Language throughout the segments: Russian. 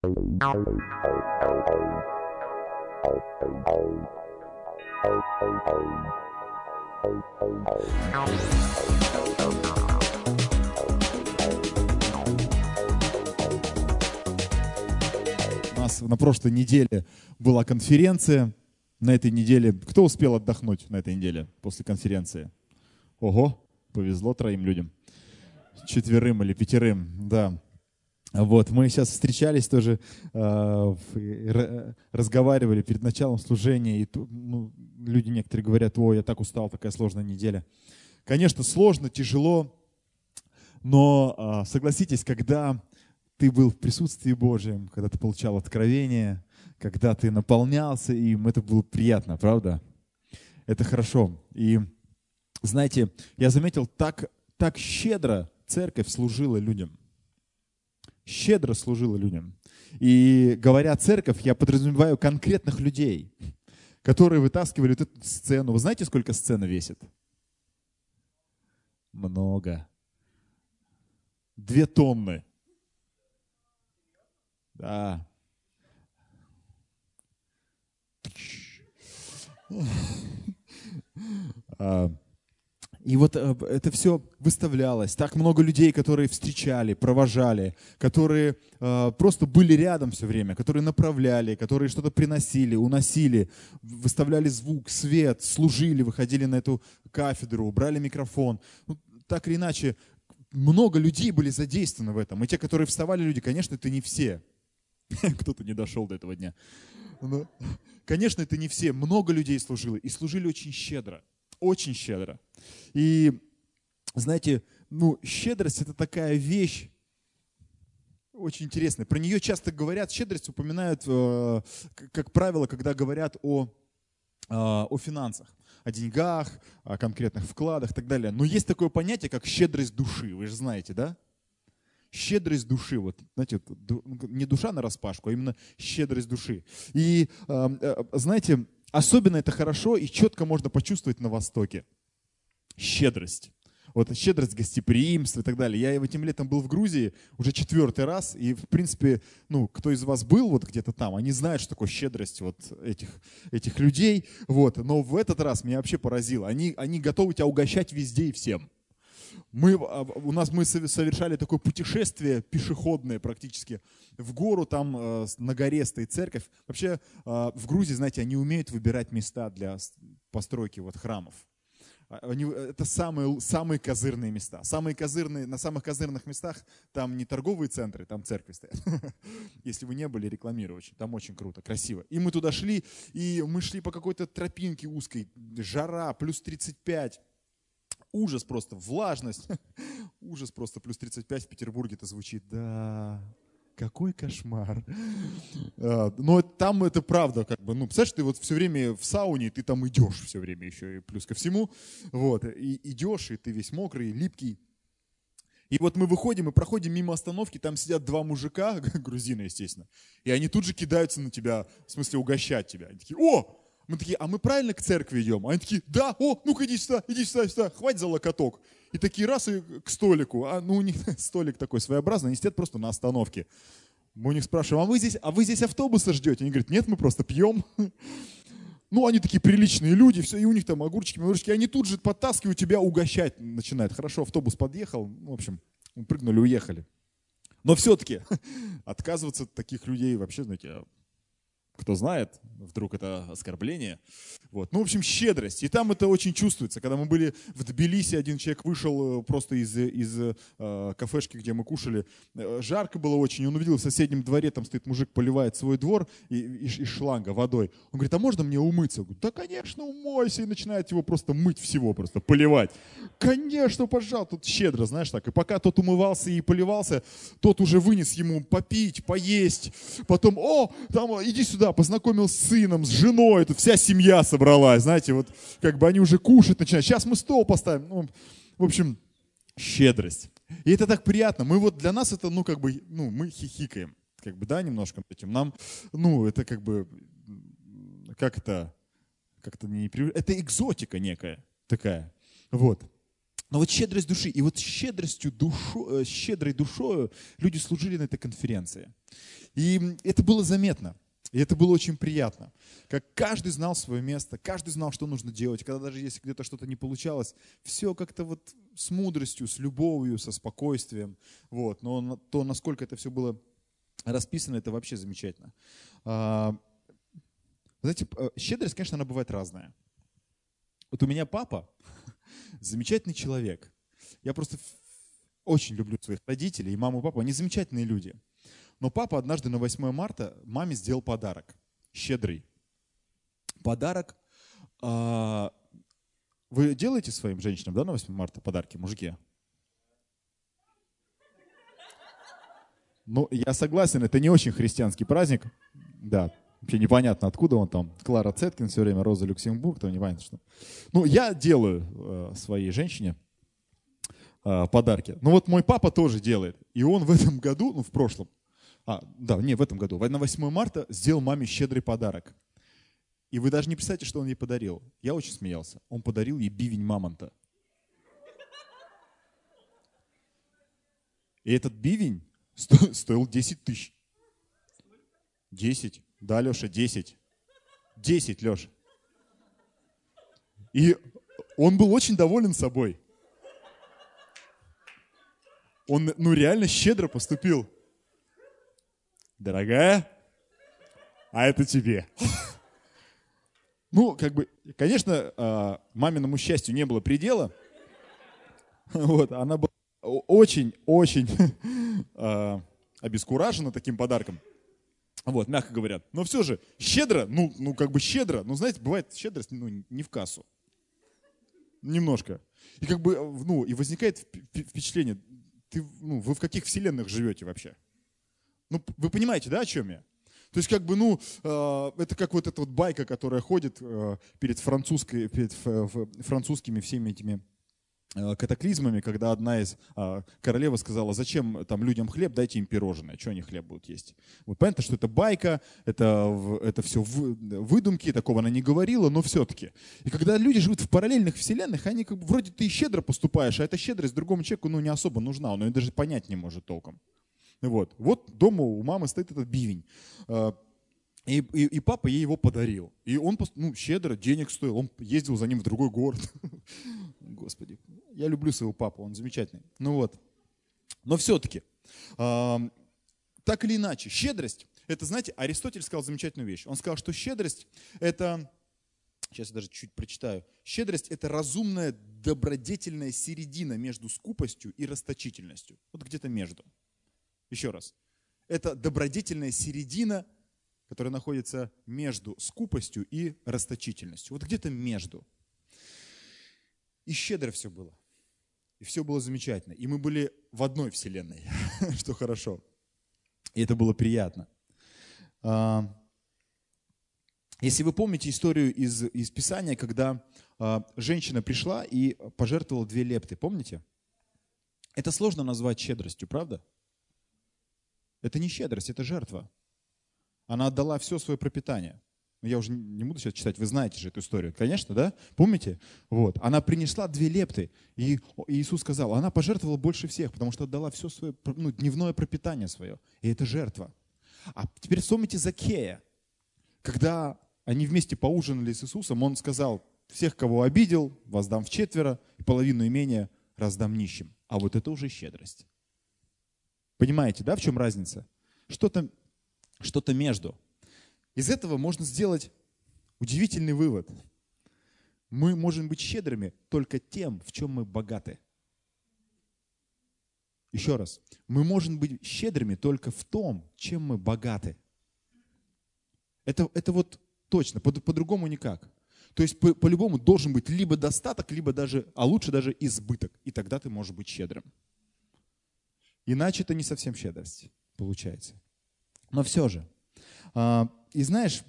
У нас на прошлой неделе была конференция. На этой неделе... Кто успел отдохнуть на этой неделе после конференции? Ого, повезло троим людям. Четверым или пятерым, да. Вот, мы сейчас встречались тоже, э, разговаривали перед началом служения, и ну, люди некоторые говорят, ой, я так устал, такая сложная неделя. Конечно, сложно, тяжело, но э, согласитесь, когда ты был в присутствии Божьем, когда ты получал откровение, когда ты наполнялся им, это было приятно, правда? Это хорошо. И знаете, я заметил, так, так щедро церковь служила людям щедро служила людям. И говоря церковь, я подразумеваю конкретных людей, которые вытаскивали вот эту сцену. Вы знаете, сколько сцена весит? Много. Две тонны. Да. А, и вот э, это все выставлялось. Так много людей, которые встречали, провожали, которые э, просто были рядом все время, которые направляли, которые что-то приносили, уносили, выставляли звук, свет, служили, выходили на эту кафедру, брали микрофон. Ну, так или иначе, много людей были задействованы в этом. И те, которые вставали люди, конечно, это не все. Кто-то не дошел до этого дня. Но, конечно, это не все. Много людей служило. И служили очень щедро очень щедро. И, знаете, ну, щедрость – это такая вещь, очень интересная. Про нее часто говорят, щедрость упоминают, э, как правило, когда говорят о, э, о финансах, о деньгах, о конкретных вкладах и так далее. Но есть такое понятие, как щедрость души, вы же знаете, да? Щедрость души, вот, знаете, не душа на распашку, а именно щедрость души. И, э, знаете, Особенно это хорошо и четко можно почувствовать на Востоке. Щедрость. Вот щедрость, гостеприимство и так далее. Я этим летом был в Грузии уже четвертый раз, и, в принципе, ну, кто из вас был вот где-то там, они знают, что такое щедрость вот этих, этих людей. Вот. Но в этот раз меня вообще поразило. Они, они готовы тебя угощать везде и всем мы, а, у нас мы совершали такое путешествие пешеходное практически в гору, там э, на горе стоит церковь. Вообще э, в Грузии, знаете, они умеют выбирать места для постройки вот храмов. А, они, это самые, самые козырные места. Самые козырные, на самых козырных местах там не торговые центры, там церкви стоят. Если вы не были, рекламирую очень. Там очень круто, красиво. И мы туда шли, и мы шли по какой-то тропинке узкой. Жара, плюс 35 ужас просто, влажность. Ужас просто, плюс 35 в Петербурге это звучит. Да, какой кошмар. А, но там это правда, как бы, ну, представляешь, ты вот все время в сауне, ты там идешь все время еще, и плюс ко всему, вот, и идешь, и ты весь мокрый, липкий. И вот мы выходим и проходим мимо остановки, там сидят два мужика, грузины, естественно, и они тут же кидаются на тебя, в смысле угощать тебя. Они такие, о, мы такие, а мы правильно к церкви идем? Они такие, да, о, ну-ка иди сюда, иди сюда, сюда, хватит за локоток. И такие раз и к столику. А ну у них столик такой своеобразный, они сидят просто на остановке. Мы у них спрашиваем, а вы здесь, а вы здесь автобуса ждете? Они говорят, нет, мы просто пьем. Ну, они такие приличные люди, все, и у них там огурчики, огурчики. Они тут же подтаскивают тебя, угощать начинают. Хорошо, автобус подъехал, в общем, прыгнули, уехали. Но все-таки отказываться от таких людей вообще, знаете, кто знает, вдруг это оскорбление. Вот. Ну, в общем, щедрость. И там это очень чувствуется. Когда мы были в Тбилиси, один человек вышел э, просто из, из э, кафешки, где мы кушали. Э, жарко было очень. Он увидел в соседнем дворе, там стоит мужик, поливает свой двор и, и, из шланга водой. Он говорит, а можно мне умыться? Он говорит, да, конечно, умойся. И начинает его просто мыть всего, просто поливать. Конечно, пожалуйста. Тут щедро, знаешь так. И пока тот умывался и поливался, тот уже вынес ему попить, поесть. Потом, о, там, иди сюда, познакомил с сыном, с женой. Тут вся семья собралась собралась, знаете, вот как бы они уже кушать начинают. Сейчас мы стол поставим. Ну, в общем, щедрость. И это так приятно. Мы вот для нас это, ну, как бы, ну, мы хихикаем, как бы, да, немножко этим. Нам, ну, это как бы, как это, как-то не Это экзотика некая такая. Вот. Но вот щедрость души, и вот щедростью душу, э, щедрой душою люди служили на этой конференции. И это было заметно. И это было очень приятно. Как каждый знал свое место, каждый знал, что нужно делать. Когда даже если где-то что-то не получалось, все как-то вот с мудростью, с любовью, со спокойствием. Вот. Но то, насколько это все было расписано, это вообще замечательно. А, знаете, э, щедрость, конечно, она бывает разная. Вот у меня папа замечательный человек. Я просто очень люблю своих родителей, и маму, и папу. Они замечательные люди. Но папа однажды на 8 марта маме сделал подарок. Щедрый. Подарок. А, вы делаете своим женщинам, да, на 8 марта подарки, мужики? Ну, я согласен, это не очень христианский праздник. Да, вообще непонятно, откуда он там. Клара Цеткин все время, Роза Люксембург, там непонятно что. Ну, я делаю э, своей женщине э, подарки. Ну вот мой папа тоже делает. И он в этом году, ну в прошлом, а, да, не, в этом году, на 8 марта сделал маме щедрый подарок. И вы даже не представляете, что он ей подарил. Я очень смеялся. Он подарил ей бивень мамонта. И этот бивень сто, стоил 10 тысяч. 10. Да, Леша, 10. 10, Леша. И он был очень доволен собой. Он, ну, реально щедро поступил дорогая, а это тебе. Ну, как бы, конечно, а, маминому счастью не было предела. Вот, она была очень-очень а, обескуражена таким подарком. Вот, мягко говоря. Но все же, щедро, ну, ну как бы щедро, ну, знаете, бывает щедрость ну, не в кассу. Немножко. И как бы, ну, и возникает впечатление, ты, ну, вы в каких вселенных живете вообще? Ну, вы понимаете, да, о чем я? То есть, как бы, ну, э, это как вот эта вот байка, которая ходит э, перед, французской, перед французскими всеми этими э, катаклизмами, когда одна из а, королева сказала, зачем там людям хлеб, дайте им пирожное, что они хлеб будут есть. Вот понятно, что это байка, это, это все выдумки, такого она не говорила, но все-таки. И когда люди живут в параллельных вселенных, они как бы, вроде ты щедро поступаешь, а эта щедрость другому человеку ну, не особо нужна, он ее даже понять не может толком. Вот, вот дома у мамы стоит этот бивень. А, и, и, и папа ей его подарил. И он ну, щедро денег стоил. Он ездил за ним в другой город. Господи, я люблю своего папу, он замечательный. Ну вот. Но все-таки, э, так или иначе, щедрость, это, знаете, Аристотель сказал замечательную вещь. Он сказал, что щедрость это, сейчас я даже чуть прочитаю, щедрость это разумная, добродетельная середина между скупостью и расточительностью. Вот где-то между. Еще раз. Это добродетельная середина, которая находится между скупостью и расточительностью. Вот где-то между. И щедро все было. И все было замечательно. И мы были в одной вселенной, что хорошо. И это было приятно. А, если вы помните историю из, из Писания, когда а, женщина пришла и пожертвовала две лепты, помните? Это сложно назвать щедростью, правда? Это не щедрость, это жертва. Она отдала все свое пропитание. Я уже не буду сейчас читать, вы знаете же эту историю. Конечно, да? Помните? Вот. Она принесла две лепты, и Иисус сказал, она пожертвовала больше всех, потому что отдала все свое ну, дневное пропитание свое. И это жертва. А теперь вспомните Закея. Когда они вместе поужинали с Иисусом, он сказал, всех, кого обидел, воздам в четверо, и половину имения раздам нищим. А вот это уже щедрость. Понимаете, да, в чем разница? Что-то что между. Из этого можно сделать удивительный вывод. Мы можем быть щедрыми только тем, в чем мы богаты. Еще раз. Мы можем быть щедрыми только в том, чем мы богаты. Это, это вот точно, по- по-другому никак. То есть по- по-любому должен быть либо достаток, либо даже, а лучше даже избыток. И тогда ты можешь быть щедрым. Иначе это не совсем щедрость получается. Но все же. А, и знаешь,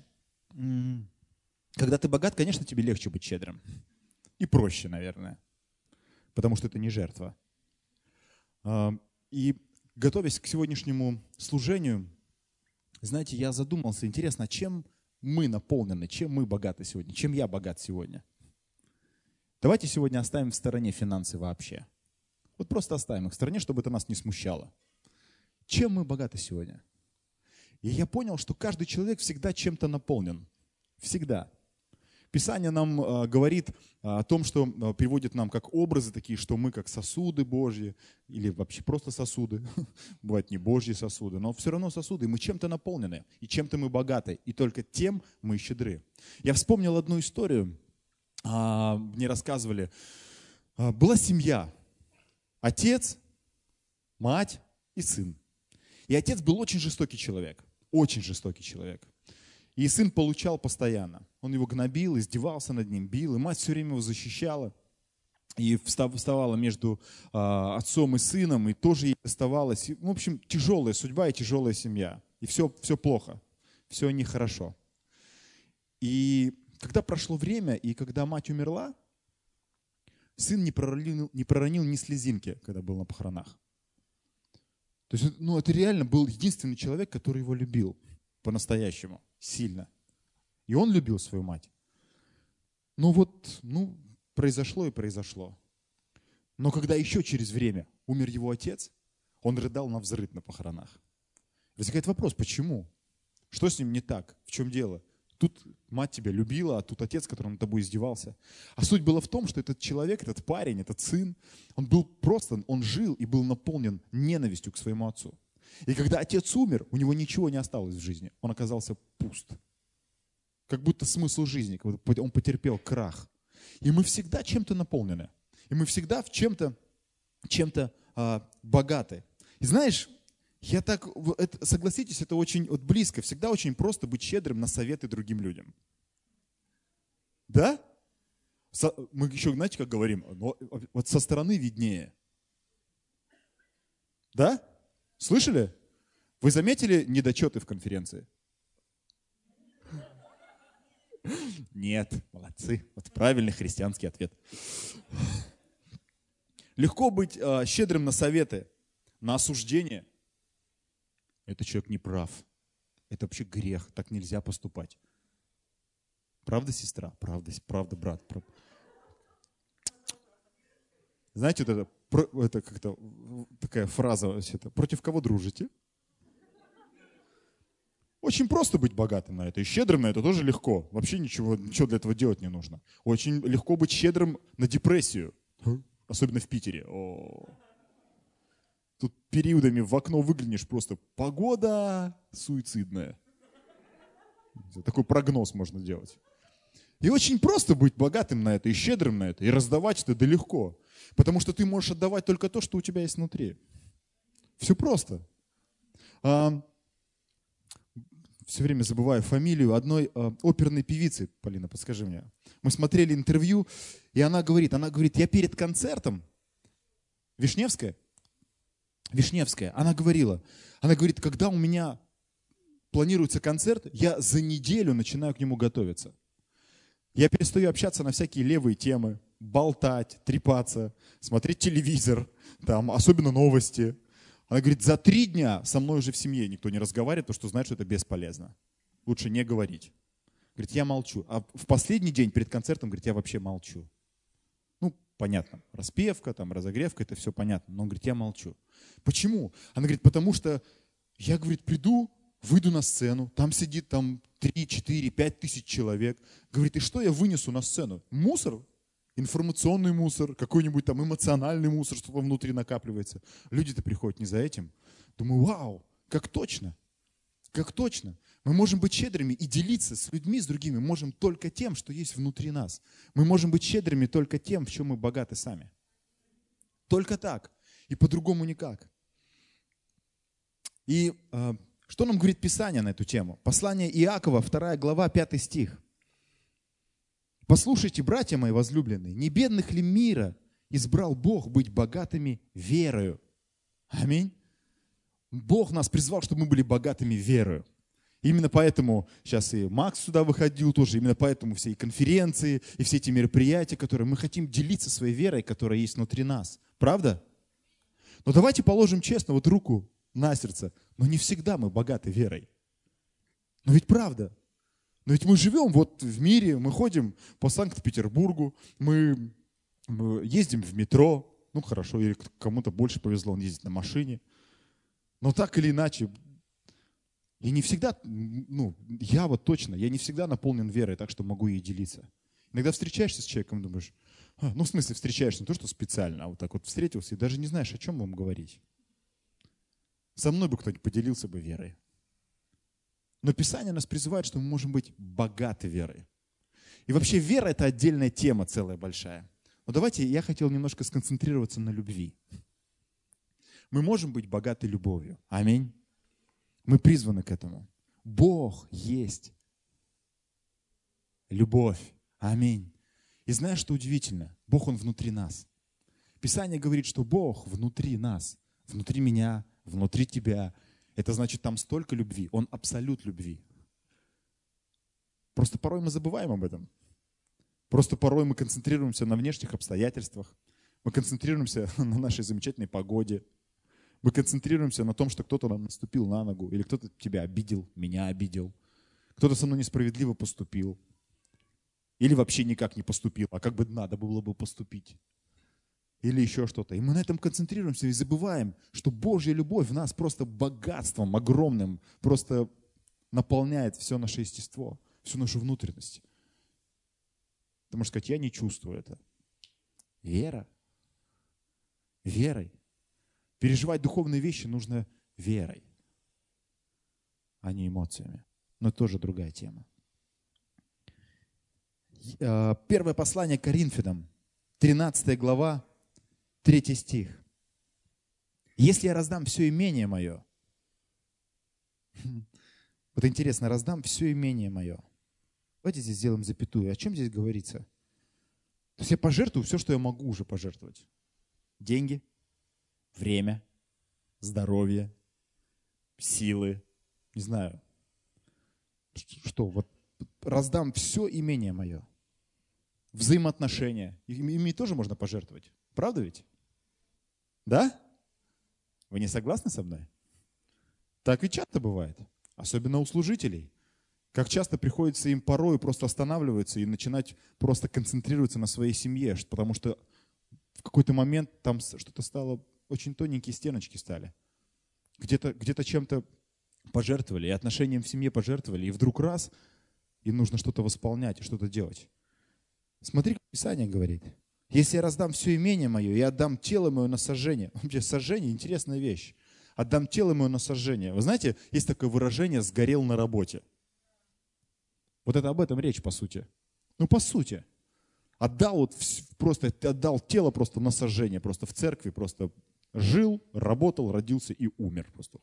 когда ты богат, конечно, тебе легче быть щедрым. И проще, наверное. Потому что это не жертва. А, и готовясь к сегодняшнему служению, знаете, я задумался, интересно, чем мы наполнены, чем мы богаты сегодня, чем я богат сегодня. Давайте сегодня оставим в стороне финансы вообще. Вот просто оставим их в стороне, чтобы это нас не смущало. Чем мы богаты сегодня? И я понял, что каждый человек всегда чем-то наполнен. Всегда. Писание нам э, говорит о том, что э, приводит нам как образы такие, что мы как сосуды Божьи, или вообще просто сосуды, бывают не Божьи сосуды, но все равно сосуды, мы чем-то наполнены, и чем-то мы богаты, и только тем мы щедры. Я вспомнил одну историю, а, мне рассказывали, а, была семья, отец, мать и сын. И отец был очень жестокий человек, очень жестокий человек. И сын получал постоянно. Он его гнобил, издевался над ним, бил, и мать все время его защищала. И вставала между э, отцом и сыном, и тоже ей оставалось. в общем, тяжелая судьба и тяжелая семья. И все, все плохо, все нехорошо. И когда прошло время, и когда мать умерла, сын не проронил, не проронил ни слезинки, когда был на похоронах. То есть, ну, это реально был единственный человек, который его любил по-настоящему, сильно. И он любил свою мать. Ну вот, ну, произошло и произошло. Но когда еще через время умер его отец, он рыдал на взрыв на похоронах. Возникает вопрос, почему? Что с ним не так? В чем дело? Тут мать тебя любила, а тут отец, который над тобой издевался. А суть была в том, что этот человек, этот парень, этот сын, он был просто, он жил и был наполнен ненавистью к своему отцу. И когда отец умер, у него ничего не осталось в жизни. Он оказался пуст. Как будто смысл жизни, он потерпел крах. И мы всегда чем-то наполнены. И мы всегда в чем-то чем-то а, богаты. И знаешь, я так, это, согласитесь, это очень вот близко. Всегда очень просто быть щедрым на советы другим людям. Да? Со, мы еще, знаете, как говорим, вот со стороны виднее. Да? Слышали? Вы заметили недочеты в конференции? Нет, молодцы. Вот правильный христианский ответ. Легко быть э, щедрым на советы, на осуждение – этот человек не прав. Это вообще грех, так нельзя поступать. Правда, сестра? Правда, правда, брат. Знаете, вот это, это как-то такая фраза, это, против кого дружите? Очень просто быть богатым на это. И щедрым на это тоже легко. Вообще ничего, ничего для этого делать не нужно. Очень легко быть щедрым на депрессию. Особенно в Питере. О. Тут периодами в окно выглянешь просто погода суицидная. Такой прогноз можно делать. И очень просто быть богатым на это и щедрым на это. И раздавать это да легко. Потому что ты можешь отдавать только то, что у тебя есть внутри. Все просто. А, все время забываю фамилию одной а, оперной певицы. Полина, подскажи мне. Мы смотрели интервью, и она говорит, она говорит, я перед концертом, Вишневская, Вишневская, она говорила, она говорит, когда у меня планируется концерт, я за неделю начинаю к нему готовиться. Я перестаю общаться на всякие левые темы, болтать, трепаться, смотреть телевизор, там, особенно новости. Она говорит, за три дня со мной уже в семье никто не разговаривает, потому что знает, что это бесполезно. Лучше не говорить. Говорит, я молчу. А в последний день перед концертом, говорит, я вообще молчу. Понятно, распевка, там, разогревка, это все понятно. Но он говорит, я молчу. Почему? Она говорит, потому что я, говорит, приду, выйду на сцену, там сидит там 3, 4, 5 тысяч человек. Говорит, и что я вынесу на сцену? Мусор? Информационный мусор, какой-нибудь там эмоциональный мусор, что там внутри накапливается. Люди-то приходят не за этим. Думаю, вау, как точно, как точно. Мы можем быть щедрыми и делиться с людьми, с другими, можем только тем, что есть внутри нас. Мы можем быть щедрыми только тем, в чем мы богаты сами. Только так. И по-другому никак. И э, что нам говорит Писание на эту тему? Послание Иакова, 2 глава, 5 стих. «Послушайте, братья мои возлюбленные, не бедных ли мира избрал Бог быть богатыми верою?» Аминь. Бог нас призвал, чтобы мы были богатыми верою. Именно поэтому сейчас и Макс сюда выходил тоже, именно поэтому все и конференции, и все эти мероприятия, которые мы хотим делиться своей верой, которая есть внутри нас. Правда? Но давайте положим честно вот руку на сердце. Но не всегда мы богаты верой. Но ведь правда. Но ведь мы живем вот в мире, мы ходим по Санкт-Петербургу, мы, мы ездим в метро. Ну хорошо, или кому-то больше повезло, он ездит на машине. Но так или иначе, И не всегда, ну, я вот точно, я не всегда наполнен верой, так что могу ей делиться. Иногда встречаешься с человеком, думаешь, а, ну, в смысле, встречаешься не то, что специально, а вот так вот встретился, и даже не знаешь, о чем вам говорить. Со мной бы кто-нибудь поделился бы верой. Но Писание нас призывает, что мы можем быть богаты верой. И вообще вера – это отдельная тема целая большая. Но давайте я хотел немножко сконцентрироваться на любви. Мы можем быть богаты любовью. Аминь. Мы призваны к этому. Бог есть любовь. Аминь. И знаешь, что удивительно? Бог, Он внутри нас. Писание говорит, что Бог внутри нас, внутри меня, внутри тебя. Это значит, там столько любви. Он абсолют любви. Просто порой мы забываем об этом. Просто порой мы концентрируемся на внешних обстоятельствах. Мы концентрируемся на нашей замечательной погоде. Мы концентрируемся на том, что кто-то нам наступил на ногу, или кто-то тебя обидел, меня обидел. Кто-то со мной несправедливо поступил. Или вообще никак не поступил, а как бы надо было бы поступить. Или еще что-то. И мы на этом концентрируемся и забываем, что Божья любовь в нас просто богатством огромным, просто наполняет все наше естество, всю нашу внутренность. Ты можешь сказать, я не чувствую это. Вера. Верой. Переживать духовные вещи нужно верой, а не эмоциями. Но тоже другая тема. Э, первое послание Коринфянам, 13 глава, 3 стих. Если я раздам все имение мое, вот интересно, раздам все имение мое. Давайте здесь сделаем запятую. О чем здесь говорится? То есть я пожертвую все, что я могу уже пожертвовать. Деньги, время, здоровье, силы, не знаю. Что, вот раздам все имение мое взаимоотношения. Ими тоже можно пожертвовать. Правда ведь? Да? Вы не согласны со мной? Так ведь часто бывает. Особенно у служителей. Как часто приходится им порой просто останавливаться и начинать просто концентрироваться на своей семье, потому что в какой-то момент там что-то стало, очень тоненькие стеночки стали. Где-то где чем-то пожертвовали, и отношениям в семье пожертвовали, и вдруг раз, им нужно что-то восполнять и что-то делать. Смотри, как Писание говорит. Если я раздам все имение мое и отдам тело мое на сожжение. Вообще, сожжение – интересная вещь. Отдам тело мое на сожжение. Вы знаете, есть такое выражение «сгорел на работе». Вот это об этом речь, по сути. Ну, по сути. Отдал вот просто, отдал тело просто на сожжение, просто в церкви, просто жил, работал, родился и умер. Просто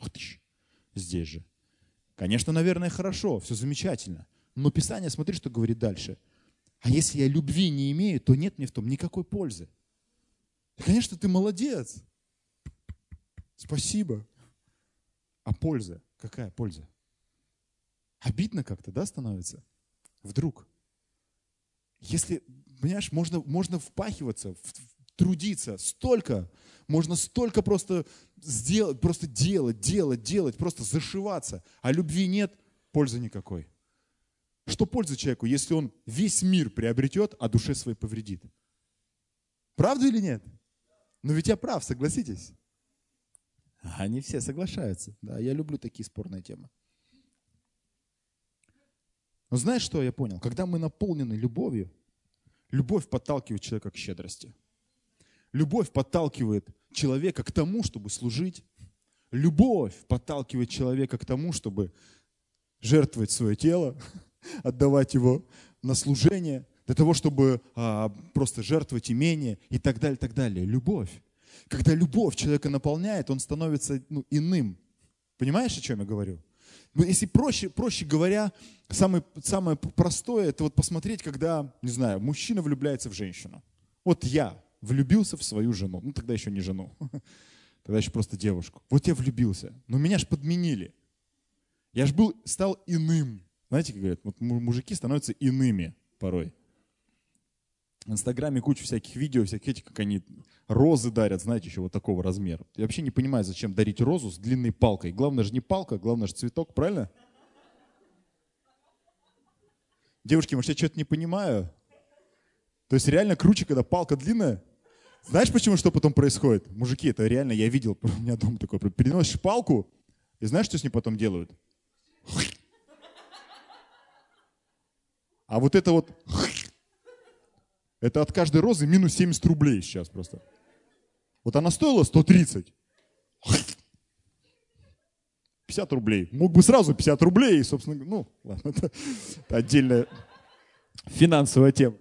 здесь же. Конечно, наверное, хорошо, все замечательно. Но Писание, смотри, что говорит дальше – а если я любви не имею, то нет мне в том никакой пользы. И, конечно, ты молодец. Спасибо. А польза? Какая польза? Обидно как-то, да, становится? Вдруг. Если, понимаешь, можно, можно впахиваться, трудиться столько, можно столько просто сделать, просто делать, делать, делать, просто зашиваться, а любви нет, пользы никакой. Что польза человеку, если он весь мир приобретет, а душе своей повредит? Правда или нет? Но ведь я прав, согласитесь? Они все соглашаются. Да, я люблю такие спорные темы. Но знаешь, что я понял? Когда мы наполнены любовью, любовь подталкивает человека к щедрости. Любовь подталкивает человека к тому, чтобы служить. Любовь подталкивает человека к тому, чтобы жертвовать свое тело, отдавать его на служение, для того, чтобы а, просто жертвовать имение и так далее, так далее. Любовь. Когда любовь человека наполняет, он становится ну, иным. Понимаешь, о чем я говорю? Ну, если проще, проще говоря, самое, самое простое, это вот посмотреть, когда, не знаю, мужчина влюбляется в женщину. Вот я влюбился в свою жену. Ну, тогда еще не жену. Тогда еще просто девушку. Вот я влюбился. Но меня же подменили. Я же был, стал иным. Знаете, как говорят, вот мужики становятся иными порой. В Инстаграме куча всяких видео, всяких этих, как они розы дарят, знаете, еще вот такого размера. Я вообще не понимаю, зачем дарить розу с длинной палкой. Главное же не палка, главное же цветок, правильно? Девушки, может, я что-то не понимаю? То есть реально круче, когда палка длинная? Знаешь, почему что потом происходит? Мужики, это реально я видел, у меня дома такое, переносишь палку, и знаешь, что с ней потом делают? А вот это вот, это от каждой розы минус 70 рублей сейчас просто. Вот она стоила 130. 50 рублей. Мог бы сразу 50 рублей, собственно, ну, ладно, это, это отдельная финансовая тема.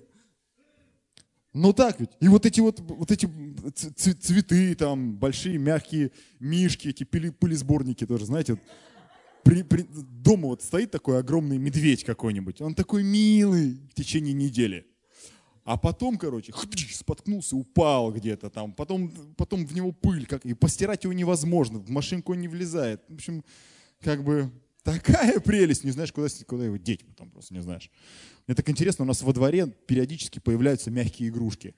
Ну так ведь. И вот эти вот, вот эти цветы, там, большие мягкие мишки, эти пыли, пылесборники тоже, знаете, при, при, дома вот стоит такой огромный медведь какой-нибудь, он такой милый в течение недели. А потом, короче, споткнулся, упал где-то там, потом, потом в него пыль, как, и постирать его невозможно, в машинку он не влезает. В общем, как бы такая прелесть, не знаешь, куда, куда его деть, потом просто не знаешь. Мне так интересно, у нас во дворе периодически появляются мягкие игрушки.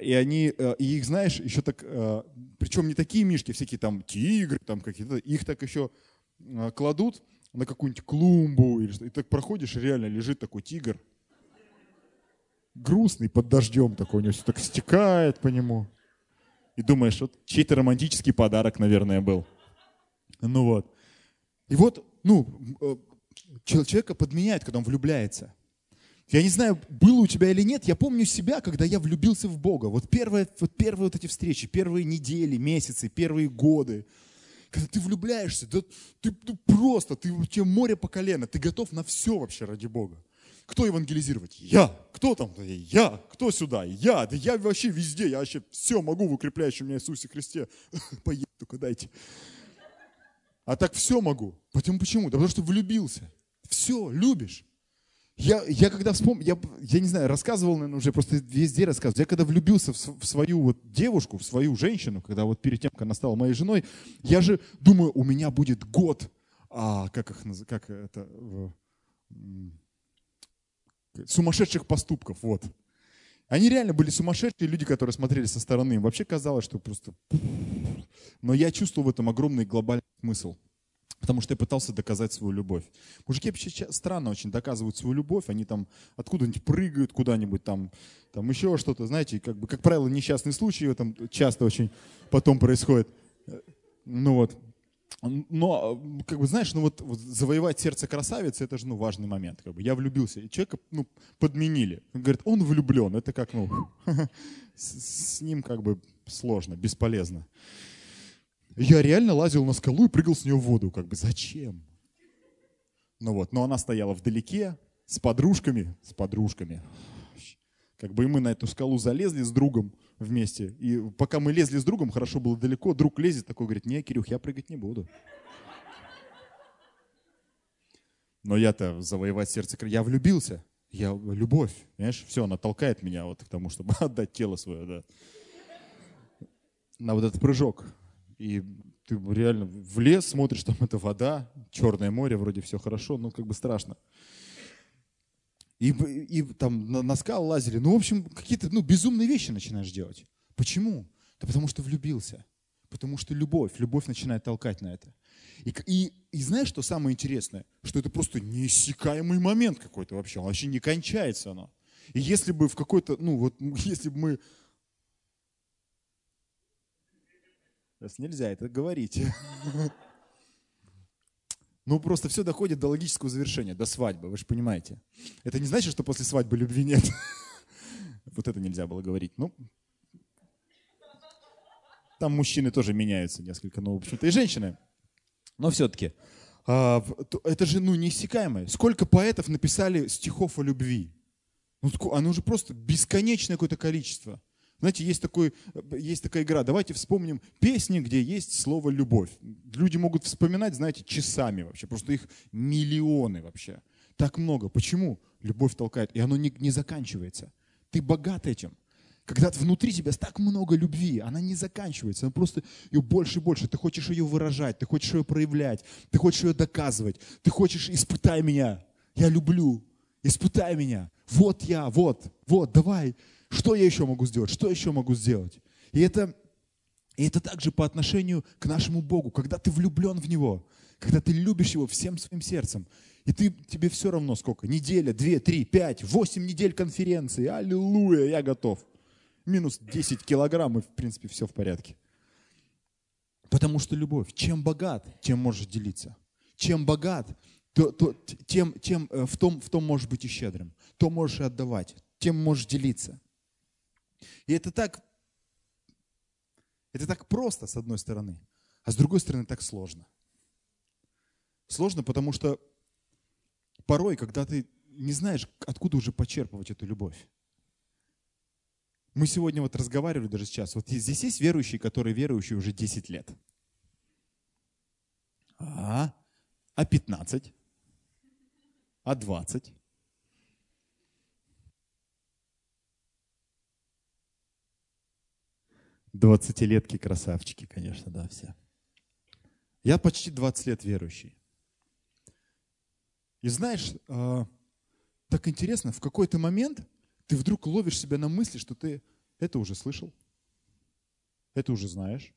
И они, э, и их, знаешь, еще так, э, причем не такие мишки, всякие там тигры, там какие-то, их так еще э, кладут на какую-нибудь клумбу, или что, и так проходишь, и реально лежит такой тигр, грустный, под дождем такой, у него все так стекает по нему. И думаешь, вот чей-то романтический подарок, наверное, был. Ну вот. И вот, ну, э, человека подменяет, когда он влюбляется. Я не знаю, было у тебя или нет, я помню себя, когда я влюбился в Бога. Вот первые вот, первые вот эти встречи, первые недели, месяцы, первые годы. Когда ты влюбляешься, да, ты, ты просто, ты, у тебя море по колено, ты готов на все вообще ради Бога. Кто евангелизировать? Я. Кто там? Я. Кто сюда? Я. Да я вообще везде. Я вообще все могу в укрепляющем меня Иисусе Христе. Поеду только дайте. А так все могу. Почему? Почему? Да потому что влюбился. Все, любишь. Я, я когда вспомнил, я, я не знаю, рассказывал, наверное, уже просто везде рассказывал. Я когда влюбился в, в свою вот девушку, в свою женщину, когда вот перед тем, как она стала моей женой, я же думаю, у меня будет год, а, как их как это, сумасшедших поступков, вот. Они реально были сумасшедшие люди, которые смотрели со стороны. Им вообще казалось, что просто... Но я чувствовал в этом огромный глобальный смысл. Потому что я пытался доказать свою любовь. Мужики вообще странно очень доказывают свою любовь. Они там откуда-нибудь прыгают куда-нибудь там, там еще что-то. Знаете, как бы, как правило, несчастные случаи в этом часто очень потом происходит. Ну вот. Но, как бы, знаешь, ну вот, вот завоевать сердце красавицы, это же, ну, важный момент. Как бы. Я влюбился, и человека, ну, подменили. Он говорит, он влюблен, это как, ну, с, с ним как бы сложно, бесполезно. Я реально лазил на скалу и прыгал с нее в воду. Как бы, зачем? Ну вот, но она стояла вдалеке, с подружками, с подружками. Как бы и мы на эту скалу залезли с другом, вместе. И пока мы лезли с другом, хорошо было далеко, друг лезет такой, говорит, не, Кирюх, я прыгать не буду. Но я-то завоевать сердце, я влюбился. Я любовь, понимаешь, все, она толкает меня вот к тому, чтобы отдать тело свое, да. На вот этот прыжок. И ты реально в лес смотришь, там это вода, Черное море, вроде все хорошо, но как бы страшно. И, и там на, на скал лазили. Ну, в общем, какие-то ну, безумные вещи начинаешь делать. Почему? Да потому что влюбился. Потому что любовь, любовь начинает толкать на это. И, и, и знаешь, что самое интересное? Что это просто неиссякаемый момент какой-то вообще. Вообще не кончается оно. И если бы в какой-то, ну вот, если бы мы... Сейчас нельзя это говорить. Ну, просто все доходит до логического завершения, до свадьбы, вы же понимаете. Это не значит, что после свадьбы любви нет. Вот это нельзя было говорить. Ну, там мужчины тоже меняются несколько, ну, в общем-то, и женщины. Но все-таки, а, это же, ну, неиссякаемое. Сколько поэтов написали стихов о любви? Ну, оно уже просто бесконечное какое-то количество. Знаете, есть, такой, есть такая игра. Давайте вспомним песни, где есть слово «любовь». Люди могут вспоминать, знаете, часами вообще. Просто их миллионы вообще. Так много. Почему? Любовь толкает. И оно не, не заканчивается. Ты богат этим. Когда внутри тебя так много любви, она не заканчивается, она просто ее больше и больше. Ты хочешь ее выражать, ты хочешь ее проявлять, ты хочешь ее доказывать, ты хочешь «испытай меня, я люблю, испытай меня, вот я, вот, вот, давай, что я еще могу сделать? Что еще могу сделать? И это, и это также по отношению к нашему Богу. Когда ты влюблен в Него, когда ты любишь Его всем своим сердцем, и ты, тебе все равно сколько, неделя, две, три, пять, восемь недель конференции, аллилуйя, я готов. Минус 10 килограмм, и в принципе все в порядке. Потому что любовь. Чем богат, тем можешь делиться. Чем богат, то, то, тем, тем э, в, том, в том можешь быть и щедрым, то можешь и отдавать, тем можешь делиться. И это так, это так просто, с одной стороны, а с другой стороны так сложно. Сложно, потому что порой, когда ты не знаешь, откуда уже почерпывать эту любовь. Мы сегодня вот разговаривали даже сейчас. Вот здесь есть верующие, которые верующие уже 10 лет. А, а 15? А 20? Двадцатилетки красавчики, конечно, да, все. Я почти 20 лет верующий. И знаешь, а, так интересно, в какой-то момент ты вдруг ловишь себя на мысли, что ты это уже слышал, это уже знаешь,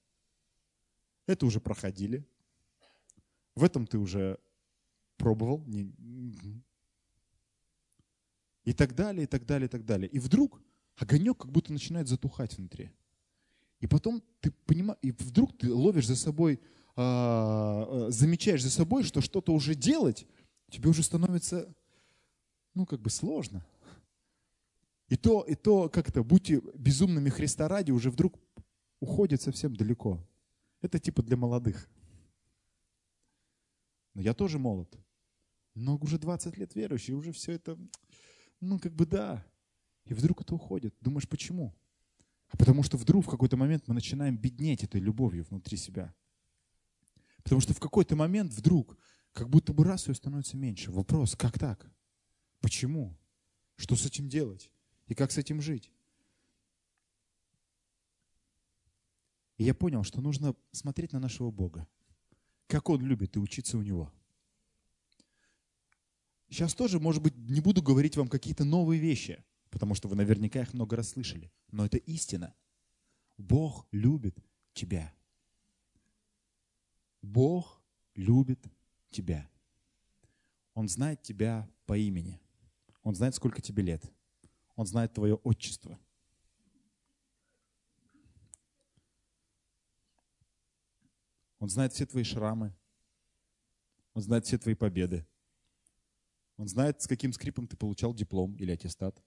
это уже проходили, в этом ты уже пробовал, и так далее, и так далее, и так далее. И вдруг огонек как будто начинает затухать внутри. И потом ты понимаешь, и вдруг ты ловишь за собой, а, а, замечаешь за собой, что что-то уже делать тебе уже становится, ну, как бы сложно. И то, и то как-то, будьте безумными Христа ради, уже вдруг уходит совсем далеко. Это типа для молодых. Но я тоже молод. Но уже 20 лет верующий, уже все это, ну, как бы да. И вдруг это уходит. Думаешь, почему? А потому что вдруг в какой-то момент мы начинаем беднеть этой любовью внутри себя. Потому что в какой-то момент вдруг как будто бы раз ее становится меньше. Вопрос, как так? Почему? Что с этим делать? И как с этим жить? И я понял, что нужно смотреть на нашего Бога. Как Он любит и учиться у Него. Сейчас тоже, может быть, не буду говорить вам какие-то новые вещи, потому что вы наверняка их много раз слышали. Но это истина. Бог любит тебя. Бог любит тебя. Он знает тебя по имени. Он знает, сколько тебе лет. Он знает твое отчество. Он знает все твои шрамы. Он знает все твои победы. Он знает, с каким скрипом ты получал диплом или аттестат.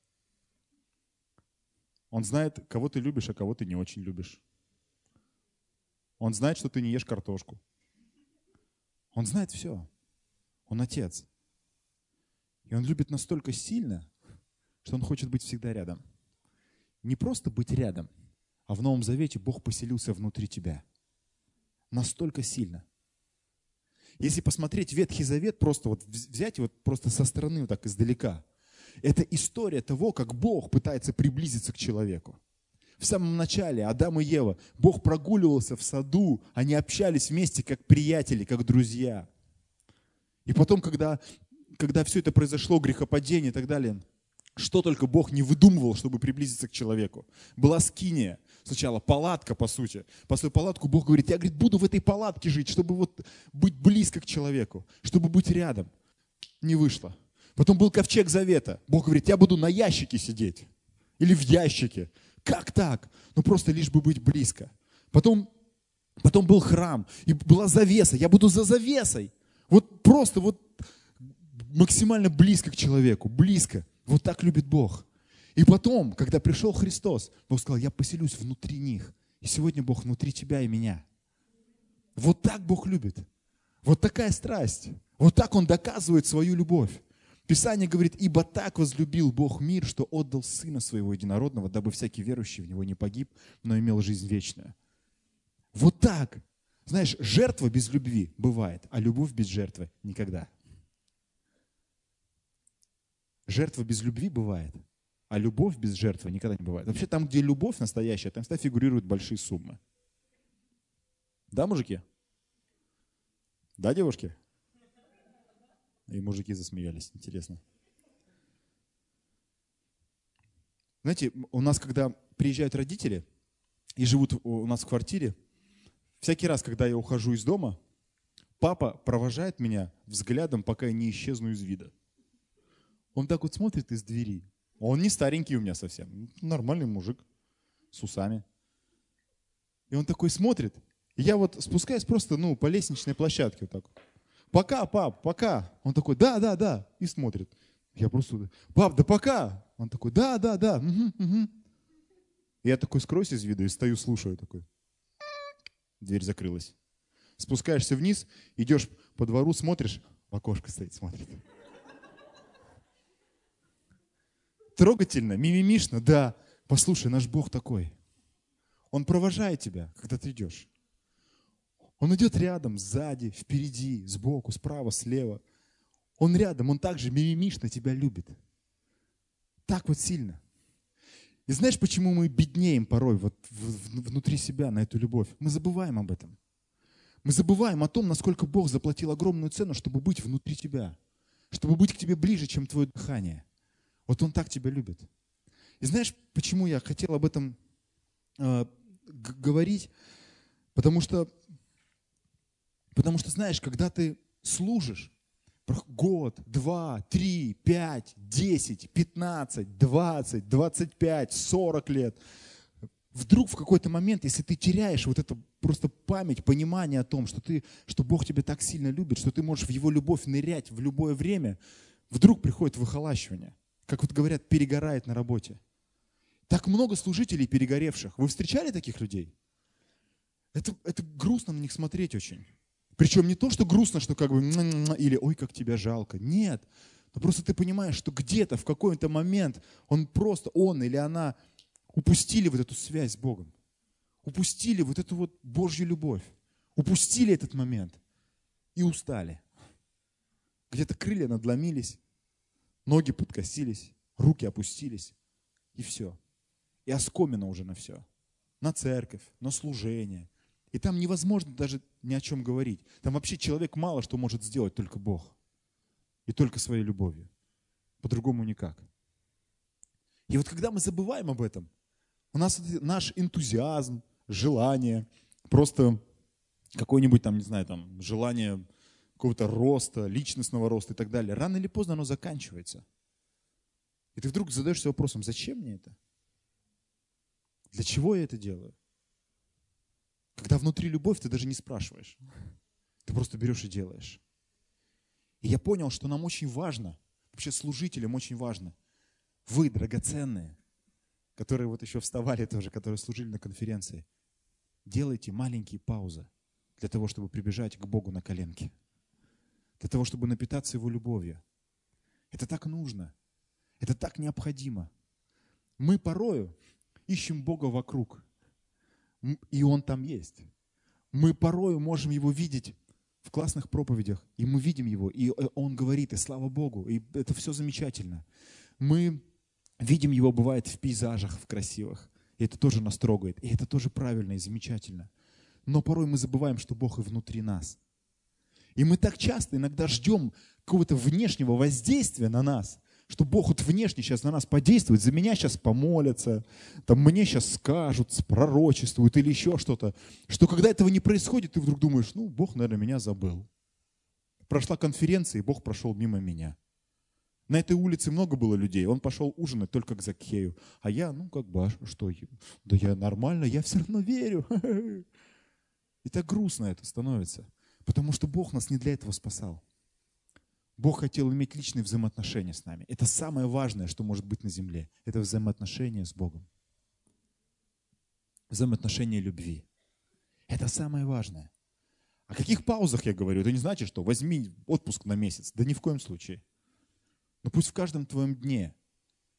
Он знает, кого ты любишь, а кого ты не очень любишь. Он знает, что ты не ешь картошку. Он знает все. Он отец. И он любит настолько сильно, что он хочет быть всегда рядом. Не просто быть рядом, а в Новом Завете Бог поселился внутри тебя. Настолько сильно. Если посмотреть Ветхий Завет, просто вот взять вот просто со стороны вот так издалека, это история того, как Бог пытается приблизиться к человеку. В самом начале Адам и Ева, Бог прогуливался в саду, они общались вместе как приятели, как друзья. И потом, когда, когда все это произошло, грехопадение и так далее, что только Бог не выдумывал, чтобы приблизиться к человеку. Была скиния, сначала палатка, по сути. После палатку Бог говорит, я говорит, буду в этой палатке жить, чтобы вот быть близко к человеку, чтобы быть рядом. Не вышло. Потом был ковчег завета. Бог говорит, я буду на ящике сидеть. Или в ящике. Как так? Ну просто лишь бы быть близко. Потом, потом был храм, и была завеса. Я буду за завесой. Вот просто вот максимально близко к человеку, близко. Вот так любит Бог. И потом, когда пришел Христос, Бог сказал, я поселюсь внутри них. И сегодня Бог внутри тебя и меня. Вот так Бог любит. Вот такая страсть. Вот так Он доказывает свою любовь. Писание говорит, ибо так возлюбил Бог мир, что отдал Сына Своего Единородного, дабы всякий верующий в Него не погиб, но имел жизнь вечную. Вот так. Знаешь, жертва без любви бывает, а любовь без жертвы никогда. Жертва без любви бывает, а любовь без жертвы никогда не бывает. Вообще там, где любовь настоящая, там всегда фигурируют большие суммы. Да, мужики? Да, девушки? И мужики засмеялись. Интересно. Знаете, у нас, когда приезжают родители и живут у нас в квартире, всякий раз, когда я ухожу из дома, папа провожает меня взглядом, пока я не исчезну из вида. Он так вот смотрит из двери. Он не старенький у меня совсем. Нормальный мужик с усами. И он такой смотрит. И я вот спускаюсь просто ну, по лестничной площадке вот так. Пока, пап, пока. Он такой, да, да, да, и смотрит. Я просто, пап, да пока. Он такой, да, да, да, угу, угу. Я такой скроюсь из виду и стою, слушаю такой. Дверь закрылась. Спускаешься вниз, идешь по двору, смотришь, в окошко стоит, смотрит. Трогательно, мимимишно, да. Послушай, наш Бог такой. Он провожает тебя, когда ты идешь. Он идет рядом, сзади, впереди, сбоку, справа, слева. Он рядом, он также мимимишно тебя любит. Так вот сильно. И знаешь, почему мы беднеем порой вот внутри себя на эту любовь? Мы забываем об этом. Мы забываем о том, насколько Бог заплатил огромную цену, чтобы быть внутри тебя, чтобы быть к тебе ближе, чем твое дыхание. Вот Он так тебя любит. И знаешь, почему я хотел об этом э, говорить? Потому что, потому что, знаешь, когда ты служишь, год, два, три, пять, десять, пятнадцать, двадцать, двадцать пять, сорок лет. Вдруг в какой-то момент, если ты теряешь вот эту просто память, понимание о том, что, ты, что Бог тебя так сильно любит, что ты можешь в Его любовь нырять в любое время, вдруг приходит выхолащивание. Как вот говорят, перегорает на работе. Так много служителей перегоревших. Вы встречали таких людей? Это, это грустно на них смотреть очень. Причем не то, что грустно, что как бы или ой, как тебя жалко. Нет. Но просто ты понимаешь, что где-то в какой-то момент он просто, он или она упустили вот эту связь с Богом. Упустили вот эту вот Божью любовь. Упустили этот момент и устали. Где-то крылья надломились, ноги подкосились, руки опустились, и все. И оскомина уже на все. На церковь, на служение, и там невозможно даже ни о чем говорить. Там вообще человек мало что может сделать, только Бог. И только своей любовью. По-другому никак. И вот когда мы забываем об этом, у нас наш энтузиазм, желание, просто какое-нибудь там, не знаю, там, желание какого-то роста, личностного роста и так далее, рано или поздно оно заканчивается. И ты вдруг задаешься вопросом, зачем мне это? Для чего я это делаю? Когда внутри любовь, ты даже не спрашиваешь. Ты просто берешь и делаешь. И я понял, что нам очень важно, вообще служителям очень важно, вы, драгоценные, которые вот еще вставали тоже, которые служили на конференции, делайте маленькие паузы для того, чтобы прибежать к Богу на коленке, для того, чтобы напитаться Его любовью. Это так нужно, это так необходимо. Мы порою ищем Бога вокруг, и Он там есть. Мы порою можем Его видеть в классных проповедях, и мы видим Его, и э, Он говорит, и слава Богу, и это все замечательно. Мы видим Его, бывает, в пейзажах, в красивых, и это тоже нас трогает, и это тоже правильно и замечательно. Но порой мы забываем, что Бог и внутри нас. И мы так часто иногда ждем какого-то внешнего воздействия на нас, что Бог вот внешне сейчас на нас подействует, за меня сейчас помолятся, там мне сейчас скажут, пророчествуют или еще что-то, что когда этого не происходит, ты вдруг думаешь, ну, Бог, наверное, меня забыл. Прошла конференция, и Бог прошел мимо меня. На этой улице много было людей, он пошел ужинать только к Закхею. А я, ну, как бы, а что, да я нормально, я все равно верю. И так грустно это становится, потому что Бог нас не для этого спасал. Бог хотел иметь личные взаимоотношения с нами. Это самое важное, что может быть на земле. Это взаимоотношения с Богом. Взаимоотношения любви. Это самое важное. О каких паузах я говорю? Это не значит, что возьми отпуск на месяц. Да ни в коем случае. Но пусть в каждом твоем дне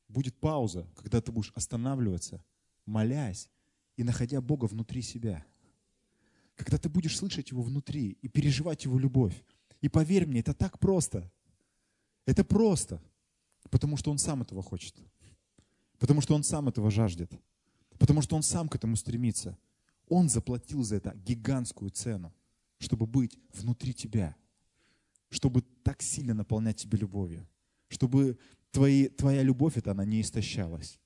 будет пауза, когда ты будешь останавливаться, молясь и находя Бога внутри себя. Когда ты будешь слышать Его внутри и переживать Его любовь. И поверь мне, это так просто. Это просто. Потому что Он сам этого хочет. Потому что Он сам этого жаждет. Потому что Он сам к этому стремится. Он заплатил за это гигантскую цену, чтобы быть внутри тебя. Чтобы так сильно наполнять тебя любовью. Чтобы твои, твоя любовь, это она не истощалась.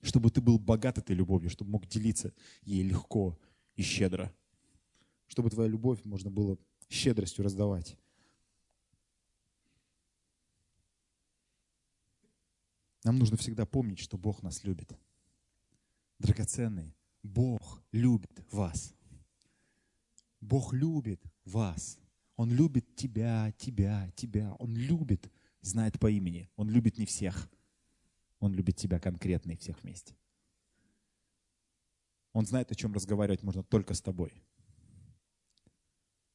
Чтобы ты был богат этой любовью, чтобы мог делиться ей легко и щедро. Чтобы твоя любовь можно было щедростью раздавать. Нам нужно всегда помнить, что Бог нас любит. Драгоценный, Бог любит вас. Бог любит вас. Он любит тебя, тебя, тебя. Он любит, знает по имени. Он любит не всех. Он любит тебя конкретно и всех вместе. Он знает, о чем разговаривать можно только с тобой.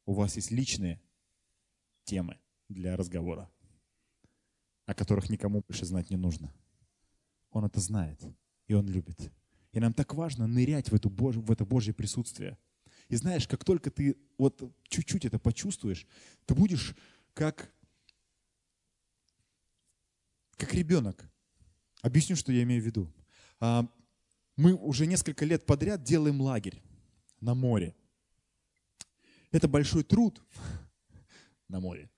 У вас есть личные темы для разговора, о которых никому больше знать не нужно. Он это знает, и он любит. И нам так важно нырять в, эту Божь, в это Божье присутствие. И знаешь, как только ты вот чуть-чуть это почувствуешь, ты будешь как, как ребенок. Объясню, что я имею в виду. А, мы уже несколько лет подряд делаем лагерь на море. Это большой труд на море.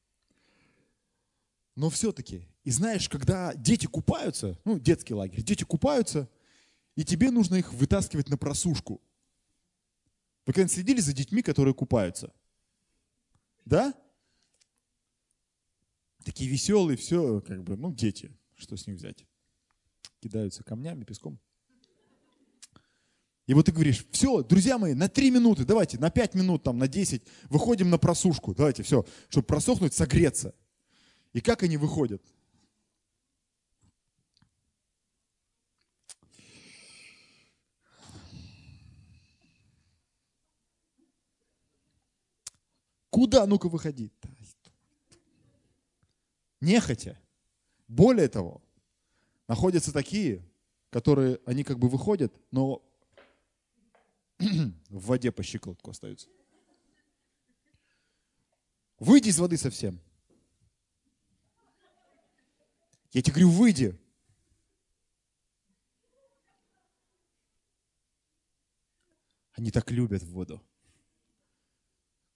Но все-таки, и знаешь, когда дети купаются, ну, детский лагерь, дети купаются, и тебе нужно их вытаскивать на просушку. Вы когда следили за детьми, которые купаются? Да? Такие веселые, все, как бы, ну, дети. Что с них взять? Кидаются камнями, песком. И вот ты говоришь, все, друзья мои, на 3 минуты, давайте, на 5 минут, там, на 10, выходим на просушку, давайте, все, чтобы просохнуть, согреться. И как они выходят? Куда? Ну-ка выходи. Нехотя. Более того, находятся такие, которые, они как бы выходят, но в воде по щиколотку остаются. Выйди из воды совсем. Я тебе говорю, выйди. Они так любят воду.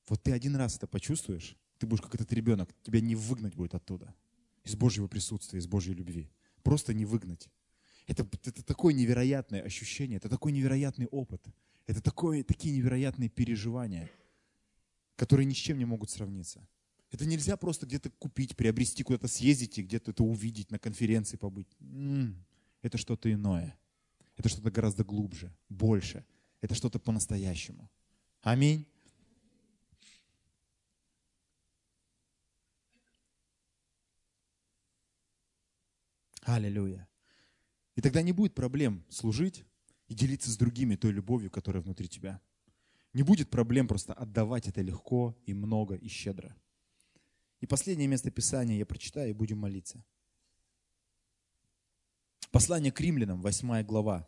Вот ты один раз это почувствуешь, ты будешь как этот ребенок, тебя не выгнать будет оттуда. Из Божьего присутствия, из Божьей любви. Просто не выгнать. Это, это такое невероятное ощущение, это такой невероятный опыт. Это такое, такие невероятные переживания, которые ни с чем не могут сравниться. Это нельзя просто где-то купить, приобрести, куда-то съездить и где-то это увидеть, на конференции побыть. Это что-то иное. Это что-то гораздо глубже, больше. Это что-то по-настоящему. Аминь. Аллилуйя. И тогда не будет проблем служить и делиться с другими той любовью, которая внутри тебя. Не будет проблем просто отдавать это легко и много и щедро. И последнее место Писания я прочитаю и будем молиться. Послание к римлянам, 8 глава,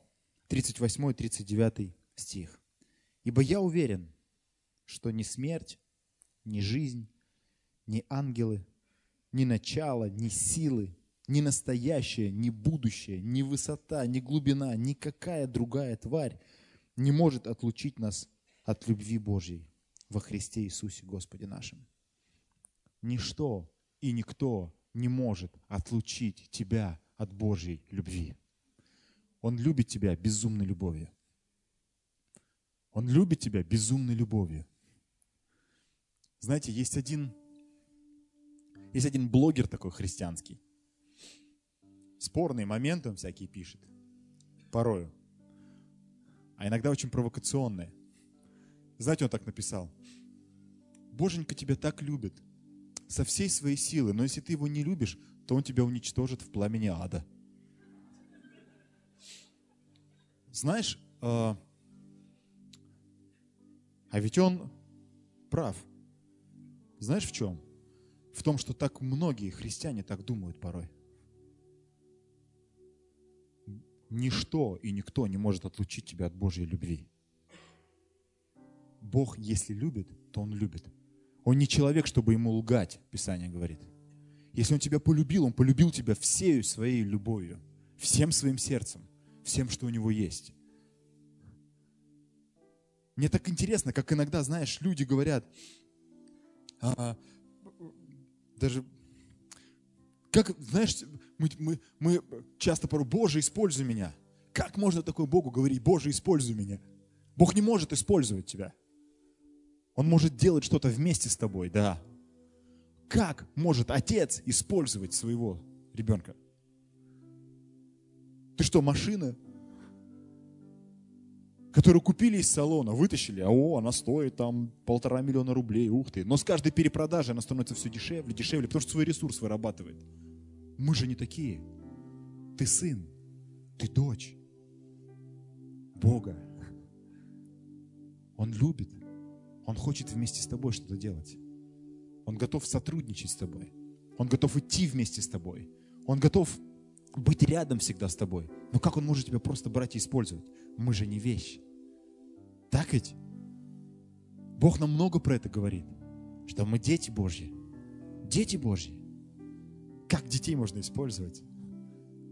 38-39 стих. «Ибо я уверен, что ни смерть, ни жизнь, ни ангелы, ни начало, ни силы, ни настоящее, ни будущее, ни высота, ни глубина, никакая другая тварь не может отлучить нас от любви Божьей во Христе Иисусе Господе нашим. Ничто и никто не может отлучить тебя от Божьей любви. Он любит тебя безумной любовью. Он любит тебя безумной любовью. Знаете, есть один, есть один блогер такой христианский, спорные моменты он всякие пишет. Порою. А иногда очень провокационные. Знаете, он так написал. Боженька тебя так любит. Со всей своей силы. Но если ты его не любишь, то он тебя уничтожит в пламени ада. Знаешь, э, а ведь он прав. Знаешь в чем? В том, что так многие христиане так думают порой. Ничто и никто не может отлучить тебя от Божьей любви. Бог, если любит, то Он любит. Он не человек, чтобы ему лгать, Писание говорит. Если Он тебя полюбил, Он полюбил тебя всею своей любовью, всем своим сердцем, всем, что у Него есть. Мне так интересно, как иногда, знаешь, люди говорят, а, даже как, знаешь, мы, мы, мы часто порой, Боже, используй меня. Как можно такой Богу говорить, Боже, используй меня? Бог не может использовать тебя. Он может делать что-то вместе с тобой, да. Как может отец использовать своего ребенка? Ты что, машина? которую купили из салона, вытащили, а о, она стоит там полтора миллиона рублей, ух ты. Но с каждой перепродажей она становится все дешевле, дешевле, потому что свой ресурс вырабатывает. Мы же не такие. Ты сын, ты дочь Бога. Он любит, Он хочет вместе с тобой что-то делать. Он готов сотрудничать с тобой. Он готов идти вместе с тобой. Он готов быть рядом всегда с тобой. Но как он может тебя просто брать и использовать? Мы же не вещь. Так ведь? Бог нам много про это говорит, что мы дети Божьи. Дети Божьи. Как детей можно использовать?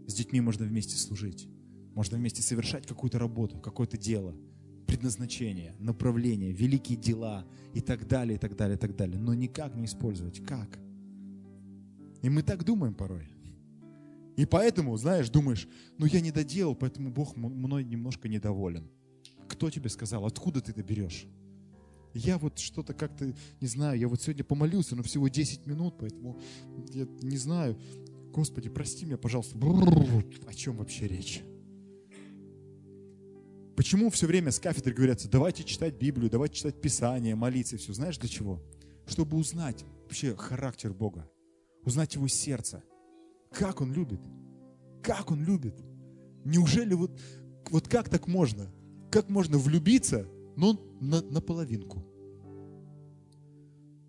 С детьми можно вместе служить. Можно вместе совершать какую-то работу, какое-то дело, предназначение, направление, великие дела и так далее, и так далее, и так далее. Но никак не использовать. Как? И мы так думаем порой. И поэтому, знаешь, думаешь, ну я не доделал, поэтому Бог мной немножко недоволен. Кто тебе сказал? Откуда ты это берешь? Я вот что-то как-то, не знаю, я вот сегодня помолился, но всего 10 минут, поэтому я не знаю. Господи, прости меня, пожалуйста. О чем вообще речь? Почему все время с кафедры говорят, давайте читать Библию, давайте читать Писание, молиться, все. Знаешь для чего? Чтобы узнать вообще характер Бога, узнать Его сердце, как Он любит? Как Он любит? Неужели вот, вот как так можно? Как можно влюбиться, но на, наполовинку?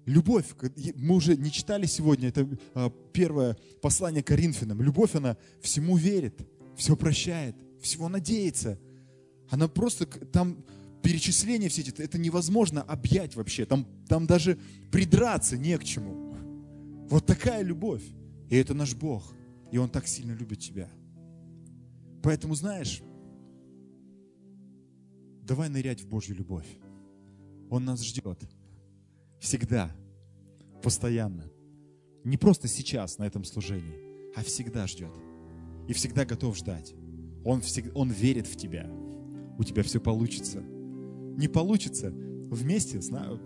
Любовь, мы уже не читали сегодня, это а, первое послание Коринфянам. Любовь, она всему верит, все прощает, всего надеется. Она просто, там перечисления все эти, это невозможно объять вообще. Там, там даже придраться не к чему. Вот такая любовь. И это наш Бог. И Он так сильно любит тебя. Поэтому, знаешь, давай нырять в Божью любовь. Он нас ждет. Всегда. Постоянно. Не просто сейчас на этом служении, а всегда ждет. И всегда готов ждать. Он, всегда, он верит в тебя. У тебя все получится. Не получится, вместе,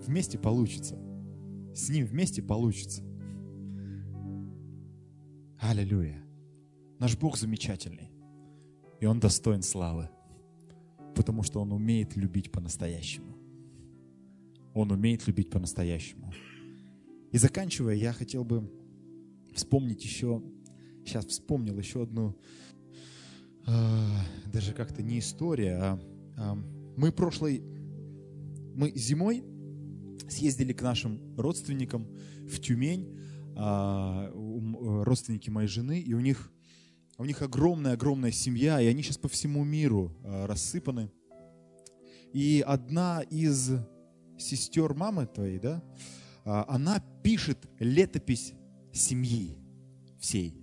вместе получится. С ним вместе получится. Аллилуйя. Наш Бог замечательный. И Он достоин славы. Потому что Он умеет любить по-настоящему. Он умеет любить по-настоящему. И заканчивая, я хотел бы вспомнить еще, сейчас вспомнил еще одну, э, даже как-то не история, а, а мы прошлой, мы зимой съездили к нашим родственникам в Тюмень, э, родственники моей жены, и у них, у них огромная-огромная семья, и они сейчас по всему миру а, рассыпаны. И одна из сестер мамы твоей, да, а, она пишет летопись семьи всей.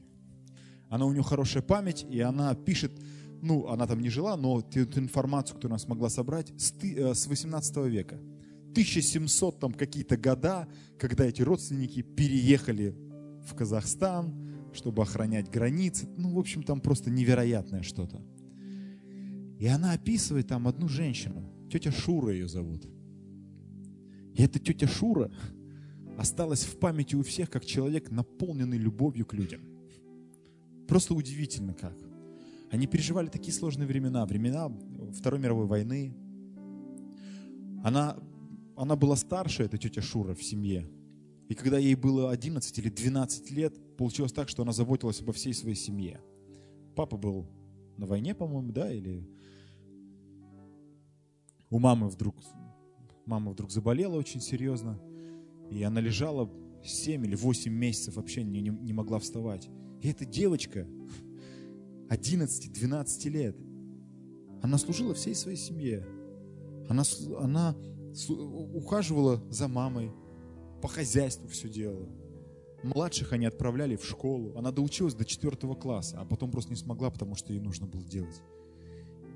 Она у нее хорошая память, и она пишет, ну, она там не жила, но ту, ту информацию, которую она смогла собрать, с, э, с 18 века. 1700 там какие-то года, когда эти родственники переехали в Казахстан, чтобы охранять границы. Ну, в общем, там просто невероятное что-то. И она описывает там одну женщину, тетя Шура ее зовут. И эта тетя Шура осталась в памяти у всех как человек, наполненный любовью к людям. Просто удивительно как. Они переживали такие сложные времена, времена Второй мировой войны. Она она была старше, эта тетя Шура в семье. И когда ей было 11 или 12 лет, получилось так, что она заботилась обо всей своей семье. Папа был на войне, по-моему, да, или у мамы вдруг, мама вдруг заболела очень серьезно, и она лежала 7 или 8 месяцев, вообще не, не, не могла вставать. И эта девочка, 11-12 лет, она служила всей своей семье. Она, она ухаживала за мамой, по хозяйству все делала. Младших они отправляли в школу. Она доучилась до четвертого класса, а потом просто не смогла, потому что ей нужно было делать.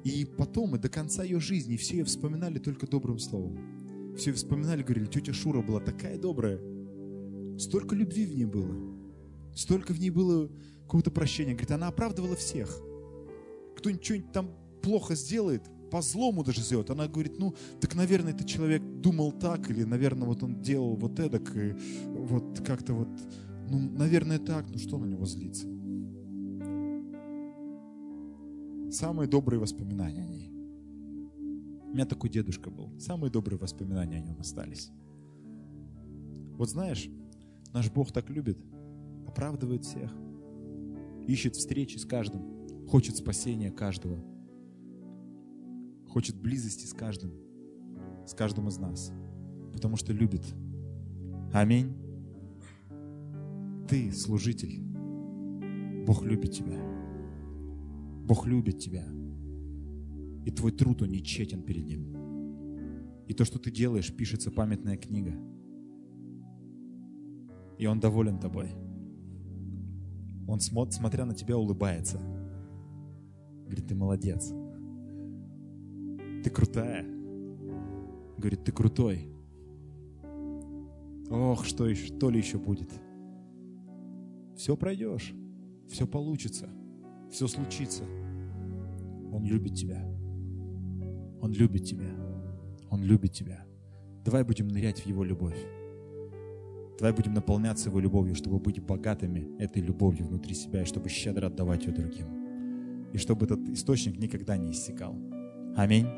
И потом, и до конца ее жизни, все ее вспоминали только добрым словом. Все ее вспоминали, говорили, тетя Шура была такая добрая. Столько любви в ней было. Столько в ней было какого-то прощения. Говорит, она оправдывала всех. Кто-нибудь там плохо сделает, по злому даже сделать. Она говорит, ну, так, наверное, этот человек думал так, или, наверное, вот он делал вот это, и вот как-то вот, ну, наверное, так, ну, что на него злиться? Самые добрые воспоминания о ней. У меня такой дедушка был. Самые добрые воспоминания о нем остались. Вот знаешь, наш Бог так любит, оправдывает всех, ищет встречи с каждым, хочет спасения каждого, хочет близости с каждым, с каждым из нас, потому что любит. Аминь. Ты служитель. Бог любит тебя. Бог любит тебя. И твой труд, он нечетен перед Ним. И то, что ты делаешь, пишется памятная книга. И Он доволен тобой. Он, смотря на тебя, улыбается. Говорит, ты молодец. Ты крутая. Говорит, ты крутой. Ох, что, еще, что ли еще будет? Все пройдешь, все получится, все случится. Он любит тебя. Он любит тебя. Он любит тебя. Давай будем нырять в Его любовь. Давай будем наполняться Его любовью, чтобы быть богатыми этой любовью внутри себя, и чтобы щедро отдавать ее другим. И чтобы этот источник никогда не иссякал. Аминь.